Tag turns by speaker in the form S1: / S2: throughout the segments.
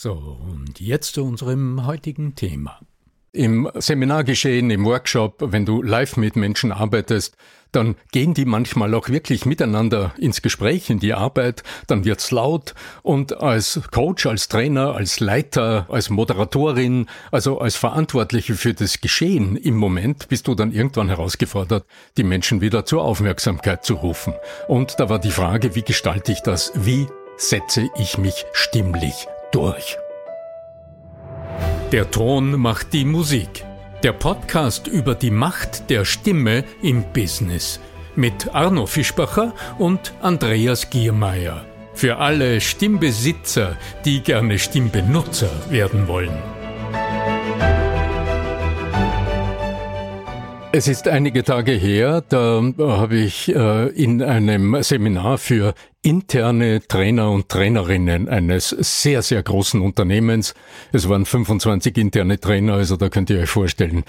S1: So, und jetzt zu unserem heutigen Thema. Im Seminargeschehen, im Workshop, wenn du live mit Menschen arbeitest, dann gehen die manchmal auch wirklich miteinander ins Gespräch, in die Arbeit, dann wird's laut und als Coach, als Trainer, als Leiter, als Moderatorin, also als Verantwortliche für das Geschehen im Moment bist du dann irgendwann herausgefordert, die Menschen wieder zur Aufmerksamkeit zu rufen. Und da war die Frage, wie gestalte ich das? Wie setze ich mich stimmlich durch. Der Ton macht die Musik. Der Podcast über die Macht der Stimme im Business mit Arno Fischbacher und Andreas Giermeier. Für alle Stimmbesitzer, die gerne Stimmbenutzer werden wollen. Es ist einige Tage her, da habe ich äh, in einem Seminar für interne Trainer und Trainerinnen eines sehr, sehr großen Unternehmens. Es waren 25 interne Trainer, also da könnt ihr euch vorstellen,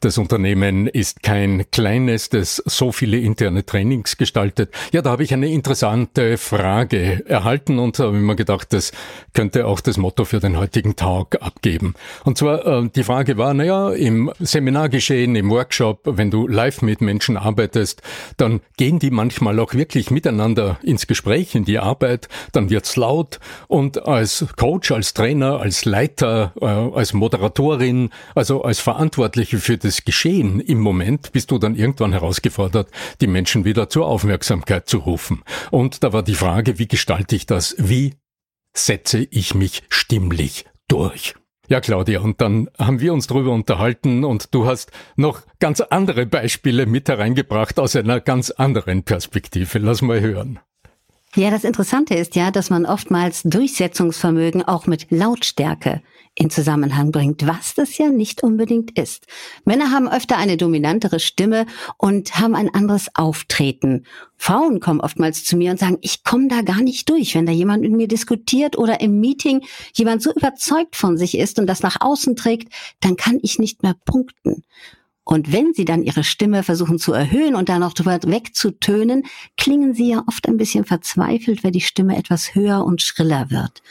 S1: das Unternehmen ist kein kleines, das so viele interne Trainings gestaltet. Ja, da habe ich eine interessante Frage erhalten und habe mir gedacht, das könnte auch das Motto für den heutigen Tag abgeben. Und zwar, äh, die Frage war, naja, im Seminargeschehen, im Workshop, wenn du live mit Menschen arbeitest, dann gehen die manchmal auch wirklich miteinander ins Gespräch Gespräch, in die Arbeit, dann wird's laut und als Coach, als Trainer, als Leiter, äh, als Moderatorin, also als Verantwortliche für das Geschehen im Moment bist du dann irgendwann herausgefordert, die Menschen wieder zur Aufmerksamkeit zu rufen. Und da war die Frage, wie gestalte ich das? Wie setze ich mich stimmlich durch? Ja, Claudia, und dann haben wir uns darüber unterhalten und du hast noch ganz andere Beispiele mit hereingebracht aus einer ganz anderen Perspektive. Lass mal hören.
S2: Ja, das Interessante ist ja, dass man oftmals Durchsetzungsvermögen auch mit Lautstärke in Zusammenhang bringt, was das ja nicht unbedingt ist. Männer haben öfter eine dominantere Stimme und haben ein anderes Auftreten. Frauen kommen oftmals zu mir und sagen, ich komme da gar nicht durch, wenn da jemand mit mir diskutiert oder im Meeting jemand so überzeugt von sich ist und das nach außen trägt, dann kann ich nicht mehr punkten. Und wenn sie dann ihre Stimme versuchen zu erhöhen und dann noch drüber wegzutönen, klingen sie ja oft ein bisschen verzweifelt, weil die Stimme etwas höher und schriller wird.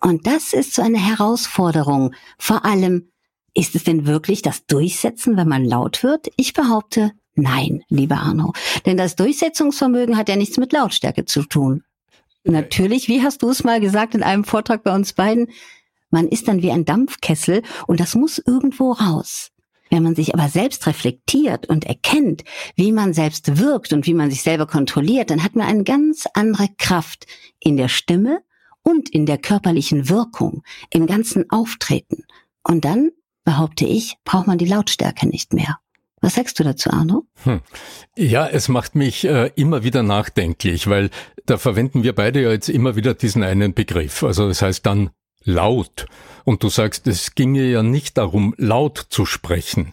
S2: Und das ist so eine Herausforderung. Vor allem, ist es denn wirklich das Durchsetzen, wenn man laut wird? Ich behaupte, nein, lieber Arno. Denn das Durchsetzungsvermögen hat ja nichts mit Lautstärke zu tun. Natürlich, wie hast du es mal gesagt in einem Vortrag bei uns beiden, man ist dann wie ein Dampfkessel und das muss irgendwo raus. Wenn man sich aber selbst reflektiert und erkennt, wie man selbst wirkt und wie man sich selber kontrolliert, dann hat man eine ganz andere Kraft in der Stimme und in der körperlichen Wirkung, im ganzen Auftreten. Und dann, behaupte ich, braucht man die Lautstärke nicht mehr. Was sagst du dazu, Arno? Hm.
S1: Ja, es macht mich äh, immer wieder nachdenklich, weil da verwenden wir beide ja jetzt immer wieder diesen einen Begriff. Also das heißt dann laut. Und du sagst, es ginge ja nicht darum, laut zu sprechen.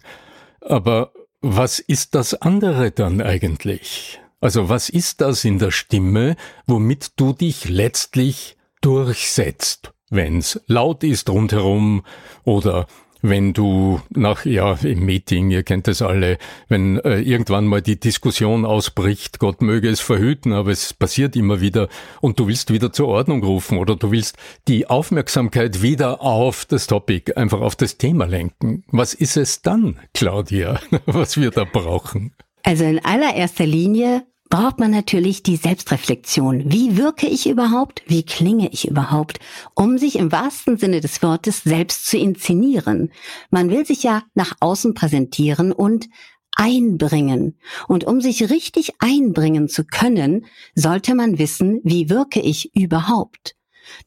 S1: Aber was ist das andere dann eigentlich? Also was ist das in der Stimme, womit du dich letztlich durchsetzt, wenn's laut ist rundherum oder wenn du nach, ja, im Meeting, ihr kennt es alle, wenn äh, irgendwann mal die Diskussion ausbricht, Gott möge es verhüten, aber es passiert immer wieder und du willst wieder zur Ordnung rufen oder du willst die Aufmerksamkeit wieder auf das Topic, einfach auf das Thema lenken. Was ist es dann, Claudia, was wir da brauchen?
S2: Also in allererster Linie braucht man natürlich die Selbstreflexion. Wie wirke ich überhaupt? Wie klinge ich überhaupt? Um sich im wahrsten Sinne des Wortes selbst zu inszenieren. Man will sich ja nach außen präsentieren und einbringen. Und um sich richtig einbringen zu können, sollte man wissen, wie wirke ich überhaupt.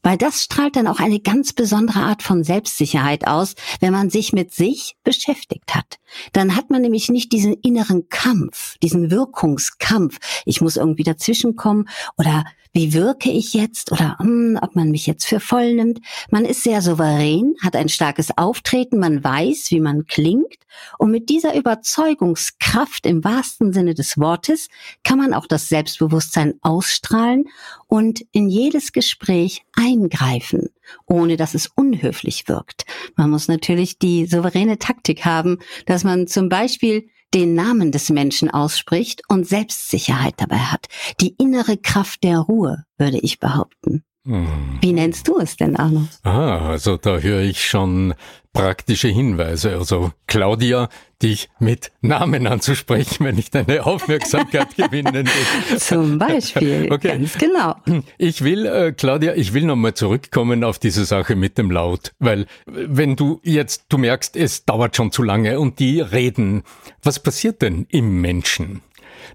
S2: Weil das strahlt dann auch eine ganz besondere Art von Selbstsicherheit aus, wenn man sich mit sich beschäftigt hat. Dann hat man nämlich nicht diesen inneren Kampf, diesen Wirkungskampf. Ich muss irgendwie dazwischenkommen oder wie wirke ich jetzt oder hm, ob man mich jetzt für voll nimmt. Man ist sehr souverän, hat ein starkes Auftreten, man weiß, wie man klingt und mit dieser Überzeugungskraft im wahrsten Sinne des Wortes kann man auch das Selbstbewusstsein ausstrahlen und in jedes Gespräch eingreifen, ohne dass es unhöflich wirkt. Man muss natürlich die souveräne Taktik haben, dass man zum Beispiel den Namen des Menschen ausspricht und Selbstsicherheit dabei hat. Die innere Kraft der Ruhe, würde ich behaupten. Hm. Wie nennst du es denn, Arno?
S1: Ah, also da höre ich schon praktische Hinweise. Also Claudia, dich mit Namen anzusprechen, wenn ich deine Aufmerksamkeit gewinnen will.
S2: Zum Beispiel, okay. ganz genau.
S1: Ich will, äh, Claudia, ich will nochmal zurückkommen auf diese Sache mit dem Laut, weil wenn du jetzt, du merkst, es dauert schon zu lange und die reden, was passiert denn im Menschen?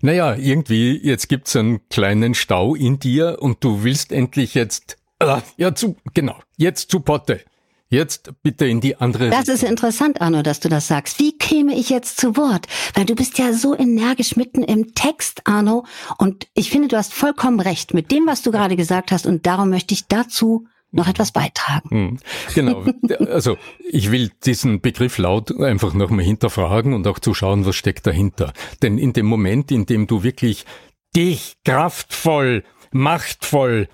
S1: Naja, irgendwie, jetzt gibt's einen kleinen Stau in dir und du willst endlich jetzt, äh, ja, zu, genau, jetzt zu Potte. Jetzt bitte in die andere.
S2: Das ist interessant, Arno, dass du das sagst. Wie käme ich jetzt zu Wort? Weil du bist ja so energisch mitten im Text, Arno. Und ich finde, du hast vollkommen recht mit dem, was du gerade gesagt hast. Und darum möchte ich dazu noch etwas beitragen. Hm,
S1: genau. Also ich will diesen Begriff laut einfach nochmal hinterfragen und auch zu schauen, was steckt dahinter. Denn in dem Moment, in dem du wirklich dich kraftvoll, machtvoll,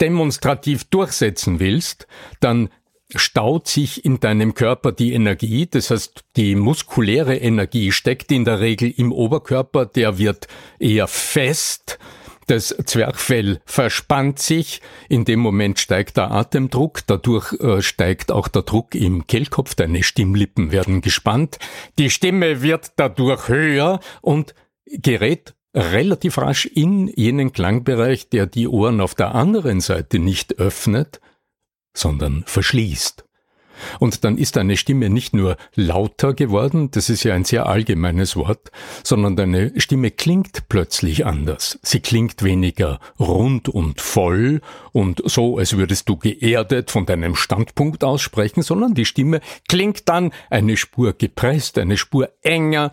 S1: demonstrativ durchsetzen willst, dann staut sich in deinem Körper die Energie, das heißt die muskuläre Energie steckt in der Regel im Oberkörper, der wird eher fest, das Zwerchfell verspannt sich, in dem Moment steigt der Atemdruck, dadurch äh, steigt auch der Druck im Kehlkopf, deine Stimmlippen werden gespannt, die Stimme wird dadurch höher und gerät relativ rasch in jenen Klangbereich, der die Ohren auf der anderen Seite nicht öffnet, sondern verschließt. Und dann ist deine Stimme nicht nur lauter geworden, das ist ja ein sehr allgemeines Wort, sondern deine Stimme klingt plötzlich anders. Sie klingt weniger rund und voll und so, als würdest du geerdet von deinem Standpunkt aussprechen, sondern die Stimme klingt dann eine Spur gepresst, eine Spur enger,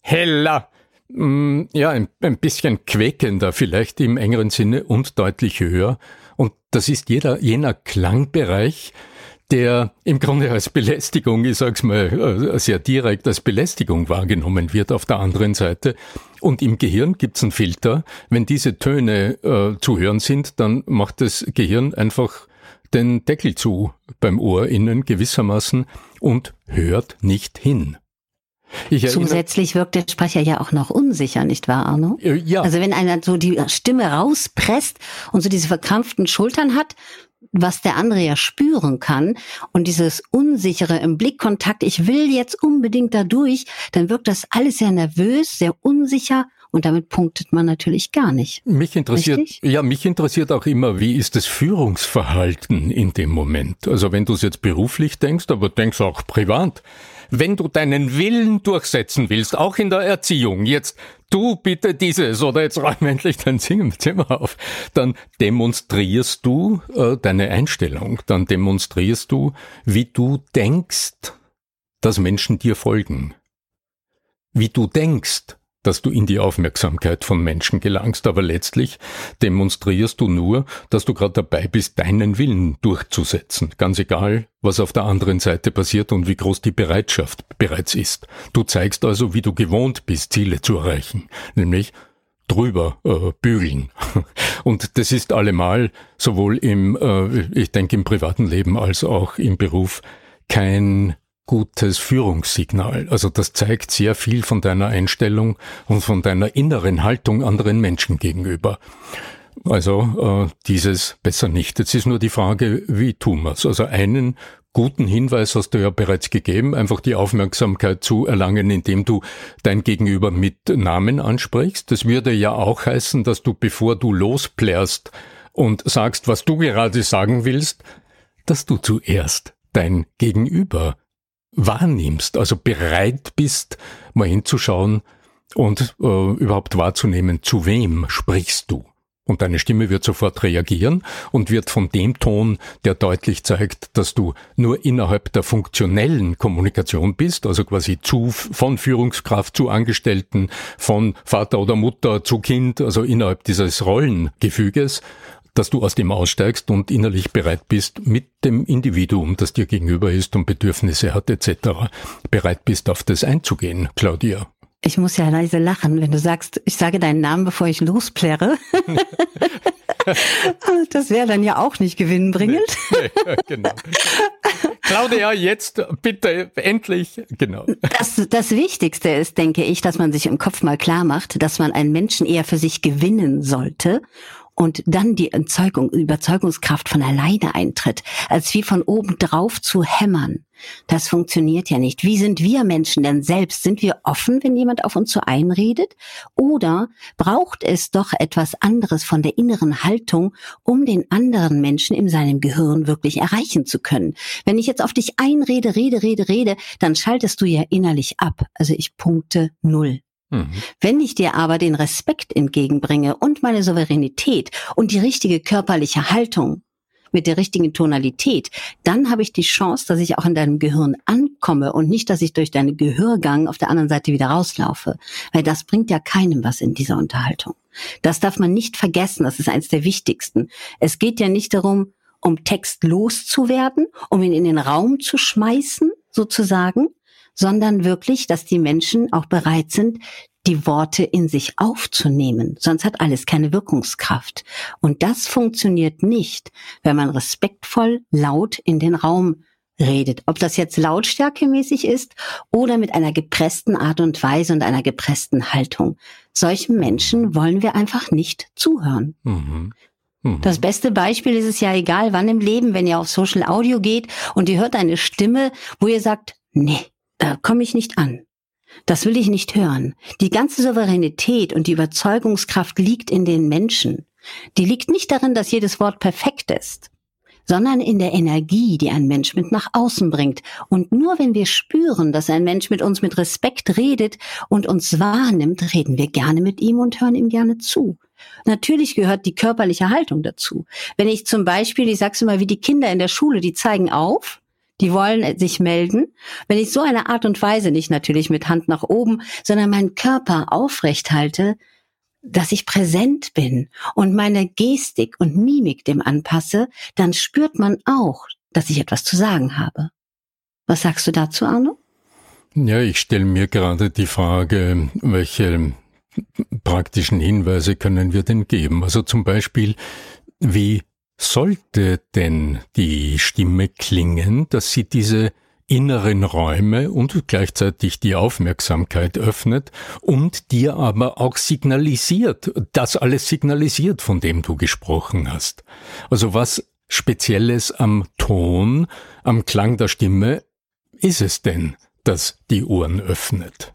S1: heller, mm, ja, ein, ein bisschen quäkender vielleicht im engeren Sinne und deutlich höher. Und das ist jeder, jener Klangbereich, der im Grunde als Belästigung, ich sag's mal äh, sehr direkt, als Belästigung wahrgenommen wird auf der anderen Seite. Und im Gehirn gibt's einen Filter. Wenn diese Töne äh, zu hören sind, dann macht das Gehirn einfach den Deckel zu beim Ohr innen gewissermaßen und hört nicht hin.
S2: Zusätzlich wirkt der Sprecher ja auch noch unsicher, nicht wahr, Arno? Äh, ja. Also wenn einer so die Stimme rauspresst und so diese verkrampften Schultern hat, was der andere ja spüren kann und dieses unsichere im Blickkontakt, ich will jetzt unbedingt da durch, dann wirkt das alles sehr nervös, sehr unsicher und damit punktet man natürlich gar nicht.
S1: Mich interessiert, Richtig? ja, mich interessiert auch immer, wie ist das Führungsverhalten in dem Moment? Also wenn du es jetzt beruflich denkst, aber denkst auch privat. Wenn du deinen Willen durchsetzen willst, auch in der Erziehung, jetzt du bitte dieses oder jetzt räum endlich dein Zimmer auf, dann demonstrierst du äh, deine Einstellung, dann demonstrierst du, wie du denkst, dass Menschen dir folgen. Wie du denkst, dass du in die Aufmerksamkeit von Menschen gelangst, aber letztlich demonstrierst du nur, dass du gerade dabei bist, deinen Willen durchzusetzen, ganz egal, was auf der anderen Seite passiert und wie groß die Bereitschaft bereits ist. Du zeigst also, wie du gewohnt bist, Ziele zu erreichen, nämlich drüber äh, bügeln. Und das ist allemal sowohl im, äh, ich denke, im privaten Leben als auch im Beruf kein gutes Führungssignal. Also das zeigt sehr viel von deiner Einstellung und von deiner inneren Haltung anderen Menschen gegenüber. Also äh, dieses besser nicht. Jetzt ist nur die Frage, wie tun wir es? Also einen guten Hinweis hast du ja bereits gegeben, einfach die Aufmerksamkeit zu erlangen, indem du dein Gegenüber mit Namen ansprichst. Das würde ja auch heißen, dass du, bevor du losplärst und sagst, was du gerade sagen willst, dass du zuerst dein Gegenüber wahrnimmst, also bereit bist, mal hinzuschauen und äh, überhaupt wahrzunehmen, zu wem sprichst du. Und deine Stimme wird sofort reagieren und wird von dem Ton, der deutlich zeigt, dass du nur innerhalb der funktionellen Kommunikation bist, also quasi zu, von Führungskraft zu Angestellten, von Vater oder Mutter zu Kind, also innerhalb dieses Rollengefüges, dass du aus dem aussteigst und innerlich bereit bist, mit dem Individuum, das dir gegenüber ist und Bedürfnisse hat etc., bereit bist, auf das einzugehen, Claudia.
S2: Ich muss ja leise lachen, wenn du sagst, ich sage deinen Namen, bevor ich losplärre. das wäre dann ja auch nicht gewinnbringend. Nee, nee, genau.
S1: Claudia, jetzt bitte endlich, genau.
S2: Das, das Wichtigste ist, denke ich, dass man sich im Kopf mal klar macht, dass man einen Menschen eher für sich gewinnen sollte und dann die Entzeugung, Überzeugungskraft von alleine eintritt, als wie von oben drauf zu hämmern. Das funktioniert ja nicht. Wie sind wir Menschen denn selbst? Sind wir offen, wenn jemand auf uns so einredet? Oder braucht es doch etwas anderes von der inneren Haltung, um den anderen Menschen in seinem Gehirn wirklich erreichen zu können? Wenn ich jetzt auf dich einrede, rede, rede, rede, dann schaltest du ja innerlich ab. Also ich punkte null. Mhm. Wenn ich dir aber den Respekt entgegenbringe und meine Souveränität und die richtige körperliche Haltung mit der richtigen Tonalität, dann habe ich die Chance, dass ich auch in deinem Gehirn ankomme und nicht, dass ich durch deinen Gehörgang auf der anderen Seite wieder rauslaufe. Weil das bringt ja keinem was in dieser Unterhaltung. Das darf man nicht vergessen, das ist eines der wichtigsten. Es geht ja nicht darum, um Text loszuwerden, um ihn in den Raum zu schmeißen, sozusagen, sondern wirklich, dass die Menschen auch bereit sind, die Worte in sich aufzunehmen. Sonst hat alles keine Wirkungskraft. Und das funktioniert nicht, wenn man respektvoll laut in den Raum redet. Ob das jetzt lautstärkemäßig ist oder mit einer gepressten Art und Weise und einer gepressten Haltung. Solchen Menschen wollen wir einfach nicht zuhören. Mhm. Mhm. Das beste Beispiel ist es ja egal, wann im Leben, wenn ihr auf Social Audio geht und ihr hört eine Stimme, wo ihr sagt, nee, da komme ich nicht an. Das will ich nicht hören. Die ganze Souveränität und die Überzeugungskraft liegt in den Menschen. Die liegt nicht darin, dass jedes Wort perfekt ist, sondern in der Energie, die ein Mensch mit nach außen bringt. Und nur wenn wir spüren, dass ein Mensch mit uns mit Respekt redet und uns wahrnimmt, reden wir gerne mit ihm und hören ihm gerne zu. Natürlich gehört die körperliche Haltung dazu. Wenn ich zum Beispiel, ich sag's immer wie die Kinder in der Schule, die zeigen auf, die wollen sich melden. Wenn ich so eine Art und Weise nicht natürlich mit Hand nach oben, sondern meinen Körper aufrecht halte, dass ich präsent bin und meine Gestik und Mimik dem anpasse, dann spürt man auch, dass ich etwas zu sagen habe. Was sagst du dazu, Arno?
S1: Ja, ich stelle mir gerade die Frage, welche praktischen Hinweise können wir denn geben? Also zum Beispiel, wie sollte denn die Stimme klingen, dass sie diese inneren Räume und gleichzeitig die Aufmerksamkeit öffnet und dir aber auch signalisiert, das alles signalisiert, von dem du gesprochen hast. Also was Spezielles am Ton, am Klang der Stimme ist es denn, das die Ohren öffnet?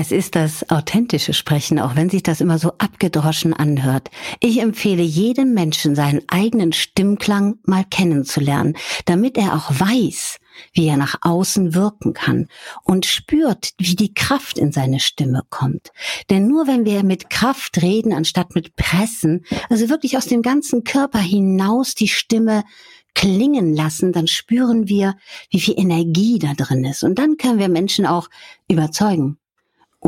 S2: Es ist das authentische Sprechen, auch wenn sich das immer so abgedroschen anhört. Ich empfehle jedem Menschen, seinen eigenen Stimmklang mal kennenzulernen, damit er auch weiß, wie er nach außen wirken kann und spürt, wie die Kraft in seine Stimme kommt. Denn nur wenn wir mit Kraft reden, anstatt mit Pressen, also wirklich aus dem ganzen Körper hinaus die Stimme klingen lassen, dann spüren wir, wie viel Energie da drin ist. Und dann können wir Menschen auch überzeugen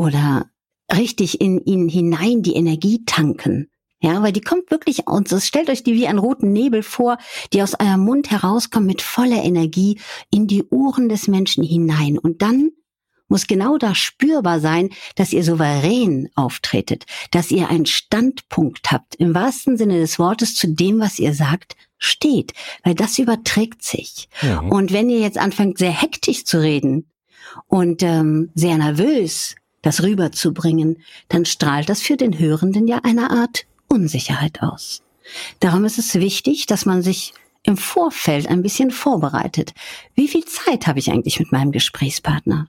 S2: oder richtig in ihn hinein die Energie tanken. Ja, weil die kommt wirklich aus. Stellt euch die wie einen roten Nebel vor, die aus eurem Mund herauskommt mit voller Energie in die Ohren des Menschen hinein. Und dann muss genau da spürbar sein, dass ihr souverän auftretet, dass ihr einen Standpunkt habt, im wahrsten Sinne des Wortes zu dem, was ihr sagt, steht, weil das überträgt sich. Ja. Und wenn ihr jetzt anfangt, sehr hektisch zu reden und ähm, sehr nervös das rüberzubringen, dann strahlt das für den Hörenden ja eine Art Unsicherheit aus. Darum ist es wichtig, dass man sich im Vorfeld ein bisschen vorbereitet. Wie viel Zeit habe ich eigentlich mit meinem Gesprächspartner?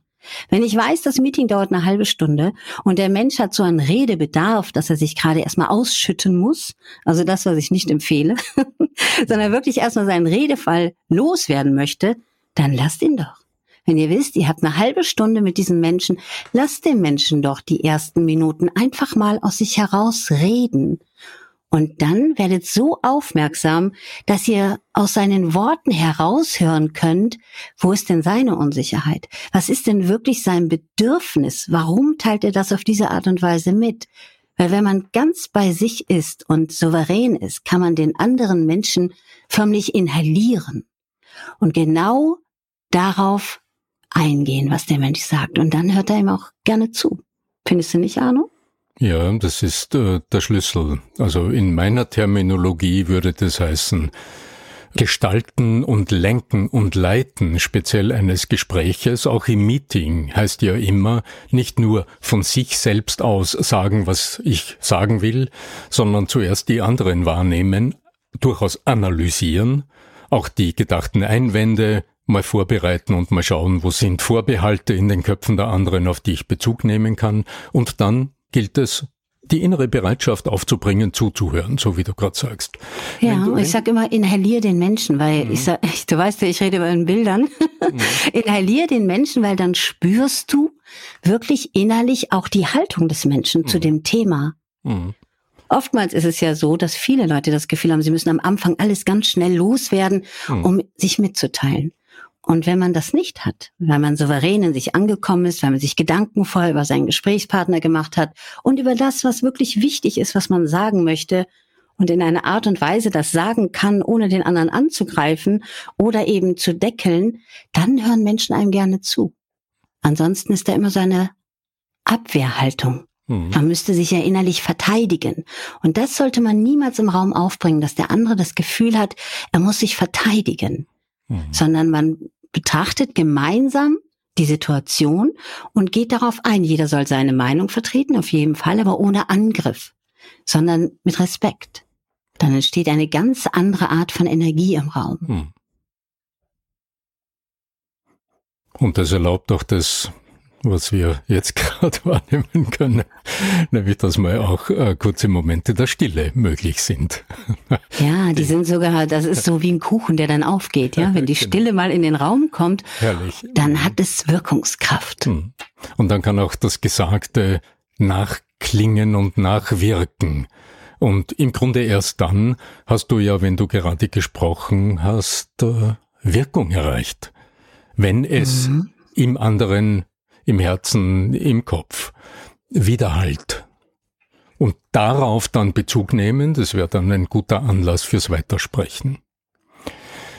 S2: Wenn ich weiß, das Meeting dauert eine halbe Stunde und der Mensch hat so einen Redebedarf, dass er sich gerade erstmal ausschütten muss, also das, was ich nicht empfehle, sondern wirklich erstmal seinen Redefall loswerden möchte, dann lasst ihn doch. Wenn ihr wisst, ihr habt eine halbe Stunde mit diesem Menschen, lasst den Menschen doch die ersten Minuten einfach mal aus sich heraus reden und dann werdet so aufmerksam, dass ihr aus seinen Worten heraushören könnt, wo ist denn seine Unsicherheit? Was ist denn wirklich sein Bedürfnis? Warum teilt er das auf diese Art und Weise mit? Weil wenn man ganz bei sich ist und souverän ist, kann man den anderen Menschen förmlich inhalieren und genau darauf eingehen, was der Mensch sagt. Und dann hört er ihm auch gerne zu. Findest du nicht, Arno?
S1: Ja, das ist äh, der Schlüssel. Also in meiner Terminologie würde das heißen, Gestalten und Lenken und Leiten speziell eines Gespräches, auch im Meeting, heißt ja immer nicht nur von sich selbst aus sagen, was ich sagen will, sondern zuerst die anderen wahrnehmen, durchaus analysieren, auch die gedachten Einwände mal vorbereiten und mal schauen, wo sind Vorbehalte in den Köpfen der anderen, auf die ich Bezug nehmen kann, und dann gilt es, die innere Bereitschaft aufzubringen, zuzuhören, so wie du gerade sagst.
S2: Ja, ich sag immer, inhalier den Menschen, weil mhm. ich sag, du weißt ja, ich rede über Bildern. Mhm. inhalier den Menschen, weil dann spürst du wirklich innerlich auch die Haltung des Menschen mhm. zu dem Thema. Mhm. Oftmals ist es ja so, dass viele Leute das Gefühl haben, sie müssen am Anfang alles ganz schnell loswerden, mhm. um sich mitzuteilen. Und wenn man das nicht hat, weil man souverän in sich angekommen ist, weil man sich Gedanken vorher über seinen Gesprächspartner gemacht hat und über das, was wirklich wichtig ist, was man sagen möchte und in einer Art und Weise das sagen kann, ohne den anderen anzugreifen oder eben zu deckeln, dann hören Menschen einem gerne zu. Ansonsten ist da immer so eine Abwehrhaltung. Mhm. Man müsste sich ja innerlich verteidigen. Und das sollte man niemals im Raum aufbringen, dass der andere das Gefühl hat, er muss sich verteidigen. Mhm. sondern man betrachtet gemeinsam die Situation und geht darauf ein. Jeder soll seine Meinung vertreten, auf jeden Fall, aber ohne Angriff, sondern mit Respekt. Dann entsteht eine ganz andere Art von Energie im Raum. Mhm.
S1: Und das erlaubt auch das was wir jetzt gerade wahrnehmen können, nämlich dass mal auch äh, kurze Momente der Stille möglich sind.
S2: Ja, die sind sogar, das ist so wie ein Kuchen, der dann aufgeht, ja. Wenn die genau. Stille mal in den Raum kommt, Herrlich. dann hat es Wirkungskraft. Hm.
S1: Und dann kann auch das Gesagte nachklingen und nachwirken. Und im Grunde erst dann hast du ja, wenn du gerade gesprochen hast, äh, Wirkung erreicht. Wenn es mhm. im anderen im Herzen, im Kopf. Widerhalt. Und darauf dann Bezug nehmen, das wäre dann ein guter Anlass fürs Weitersprechen.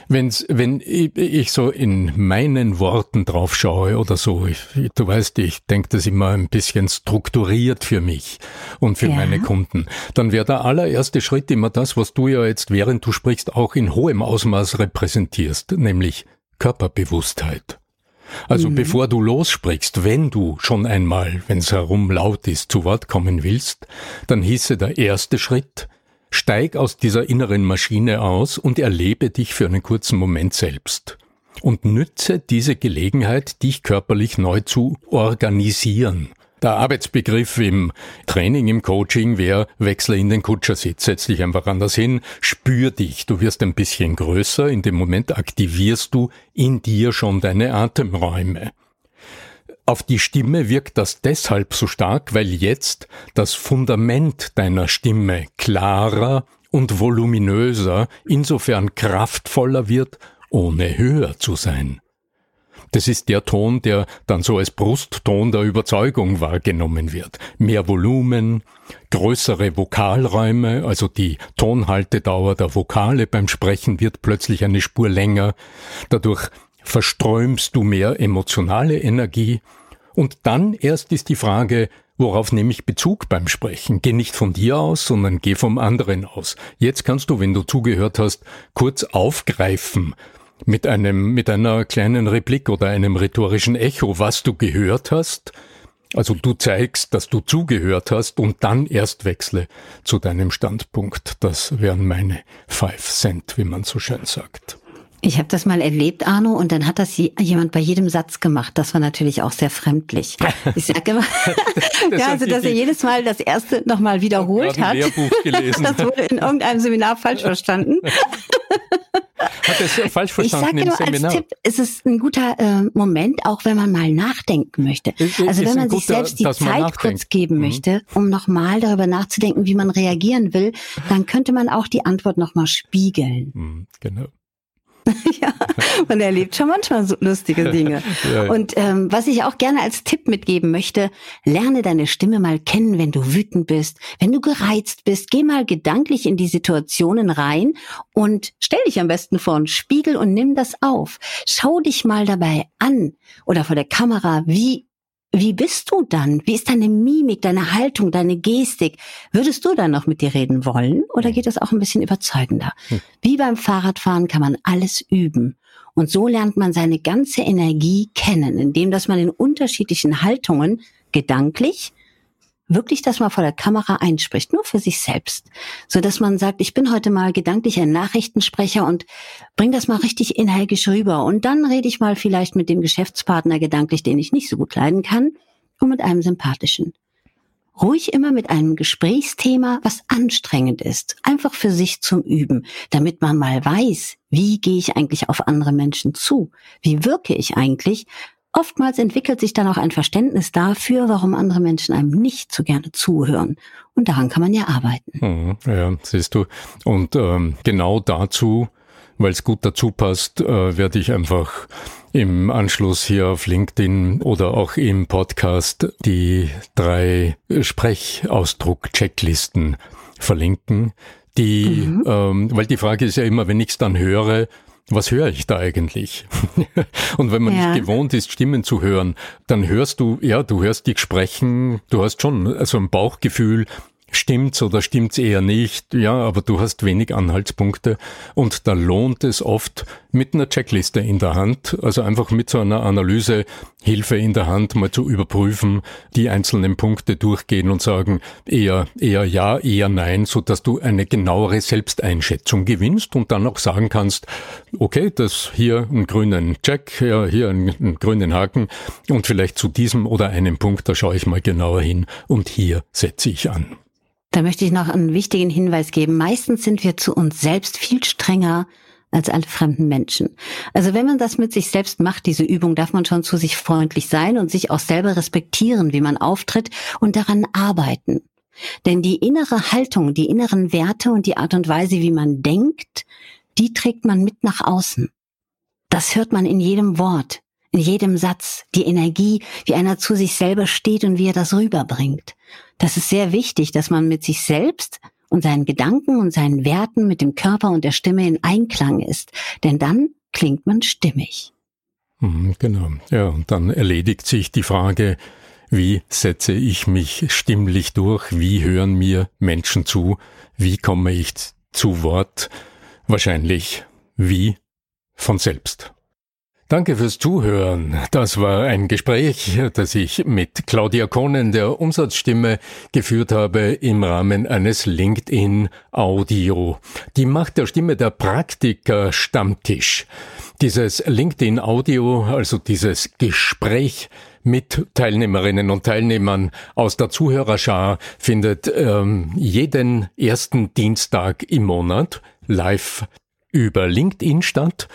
S1: Wenn's, wenn ich so in meinen Worten drauf schaue oder so, ich, du weißt, ich denke das immer ein bisschen strukturiert für mich und für ja. meine Kunden, dann wäre der allererste Schritt immer das, was du ja jetzt, während du sprichst, auch in hohem Ausmaß repräsentierst, nämlich Körperbewusstheit. Also mhm. bevor du lossprichst, wenn du schon einmal, wenn es herum laut ist, zu Wort kommen willst, dann hieße der erste Schritt, steig aus dieser inneren Maschine aus und erlebe dich für einen kurzen Moment selbst. Und nütze diese Gelegenheit, dich körperlich neu zu organisieren. Der Arbeitsbegriff im Training, im Coaching wäre, wechsle in den Kutschersitz, setz dich einfach anders hin, spür dich, du wirst ein bisschen größer, in dem Moment aktivierst du in dir schon deine Atemräume. Auf die Stimme wirkt das deshalb so stark, weil jetzt das Fundament deiner Stimme klarer und voluminöser, insofern kraftvoller wird, ohne höher zu sein. Das ist der Ton, der dann so als Brustton der Überzeugung wahrgenommen wird. Mehr Volumen, größere Vokalräume, also die Tonhaltedauer der Vokale beim Sprechen wird plötzlich eine Spur länger. Dadurch verströmst du mehr emotionale Energie Und dann erst ist die Frage, worauf nehme ich Bezug beim Sprechen? Geh nicht von dir aus, sondern geh vom anderen aus. Jetzt kannst du, wenn du zugehört hast, kurz aufgreifen mit einem, mit einer kleinen Replik oder einem rhetorischen Echo, was du gehört hast. Also du zeigst, dass du zugehört hast und dann erst wechsle zu deinem Standpunkt. Das wären meine Five Cent, wie man so schön sagt.
S2: Ich habe das mal erlebt, Arno, und dann hat das jemand bei jedem Satz gemacht. Das war natürlich auch sehr fremdlich. Ich sage immer, ja, also dass er jedes Mal das erste nochmal wiederholt hat.
S1: Lehrbuch gelesen.
S2: Das wurde in irgendeinem Seminar falsch verstanden.
S1: Hat es falsch verstanden
S2: ich sage nur als Tipp, ist es ein guter äh, Moment, auch wenn man mal nachdenken möchte. Also wenn man sich guter, selbst die Zeit kurz geben mhm. möchte, um nochmal darüber nachzudenken, wie man reagieren will, dann könnte man auch die Antwort nochmal spiegeln.
S1: Mhm, genau.
S2: ja, man erlebt schon manchmal so lustige Dinge. ja, ja. Und ähm, was ich auch gerne als Tipp mitgeben möchte, lerne deine Stimme mal kennen, wenn du wütend bist, wenn du gereizt bist. Geh mal gedanklich in die Situationen rein und stell dich am besten vor einen Spiegel und nimm das auf. Schau dich mal dabei an oder vor der Kamera, wie wie bist du dann? Wie ist deine Mimik, deine Haltung, deine Gestik? Würdest du dann noch mit dir reden wollen oder geht das auch ein bisschen überzeugender? Hm. Wie beim Fahrradfahren kann man alles üben. Und so lernt man seine ganze Energie kennen, indem dass man in unterschiedlichen Haltungen gedanklich wirklich das mal vor der Kamera einspricht, nur für sich selbst, so dass man sagt, ich bin heute mal gedanklich ein Nachrichtensprecher und bring das mal richtig energisch rüber. Und dann rede ich mal vielleicht mit dem Geschäftspartner gedanklich, den ich nicht so gut leiden kann und mit einem sympathischen. Ruhig immer mit einem Gesprächsthema, was anstrengend ist, einfach für sich zum Üben, damit man mal weiß, wie gehe ich eigentlich auf andere Menschen zu, wie wirke ich eigentlich Oftmals entwickelt sich dann auch ein Verständnis dafür, warum andere Menschen einem nicht so gerne zuhören. Und daran kann man ja arbeiten.
S1: Mhm, ja, siehst du. Und ähm, genau dazu, weil es gut dazu passt, äh, werde ich einfach im Anschluss hier auf LinkedIn oder auch im Podcast die drei Sprechausdruck-Checklisten verlinken. Die, mhm. ähm, weil die Frage ist ja immer, wenn ich es dann höre, was höre ich da eigentlich? und wenn man ja. nicht gewohnt ist, Stimmen zu hören, dann hörst du, ja, du hörst dich sprechen, du hast schon so ein Bauchgefühl, stimmt's oder stimmt's eher nicht, ja, aber du hast wenig Anhaltspunkte und da lohnt es oft mit einer Checkliste in der Hand, also einfach mit so einer Analyse Hilfe in der Hand mal zu überprüfen, die einzelnen Punkte durchgehen und sagen eher eher ja, eher nein, so dass du eine genauere Selbsteinschätzung gewinnst und dann auch sagen kannst, okay, das hier einen grünen Check, ja, hier einen, einen grünen Haken und vielleicht zu diesem oder einem Punkt, da schaue ich mal genauer hin und hier setze ich an.
S2: Da möchte ich noch einen wichtigen Hinweis geben. Meistens sind wir zu uns selbst viel strenger als alle fremden Menschen. Also wenn man das mit sich selbst macht, diese Übung, darf man schon zu sich freundlich sein und sich auch selber respektieren, wie man auftritt und daran arbeiten. Denn die innere Haltung, die inneren Werte und die Art und Weise, wie man denkt, die trägt man mit nach außen. Das hört man in jedem Wort, in jedem Satz, die Energie, wie einer zu sich selber steht und wie er das rüberbringt. Das ist sehr wichtig, dass man mit sich selbst und seinen Gedanken und seinen Werten mit dem Körper und der Stimme in Einklang ist. Denn dann klingt man stimmig.
S1: Mhm, genau. Ja, und dann erledigt sich die Frage, wie setze ich mich stimmlich durch? Wie hören mir Menschen zu? Wie komme ich zu Wort? Wahrscheinlich wie von selbst. Danke fürs Zuhören. Das war ein Gespräch, das ich mit Claudia Kohnen, der Umsatzstimme, geführt habe im Rahmen eines LinkedIn Audio. Die Macht der Stimme der Praktiker Stammtisch. Dieses LinkedIn Audio, also dieses Gespräch mit Teilnehmerinnen und Teilnehmern aus der Zuhörerschar findet ähm, jeden ersten Dienstag im Monat live über LinkedIn statt.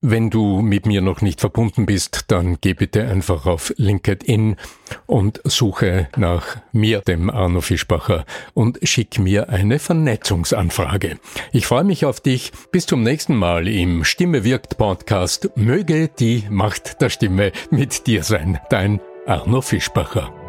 S1: Wenn du mit mir noch nicht verbunden bist, dann geh bitte einfach auf LinkedIn und suche nach mir, dem Arno Fischbacher, und schick mir eine Vernetzungsanfrage. Ich freue mich auf dich. Bis zum nächsten Mal im Stimme wirkt Podcast. Möge die Macht der Stimme mit dir sein. Dein Arno Fischbacher.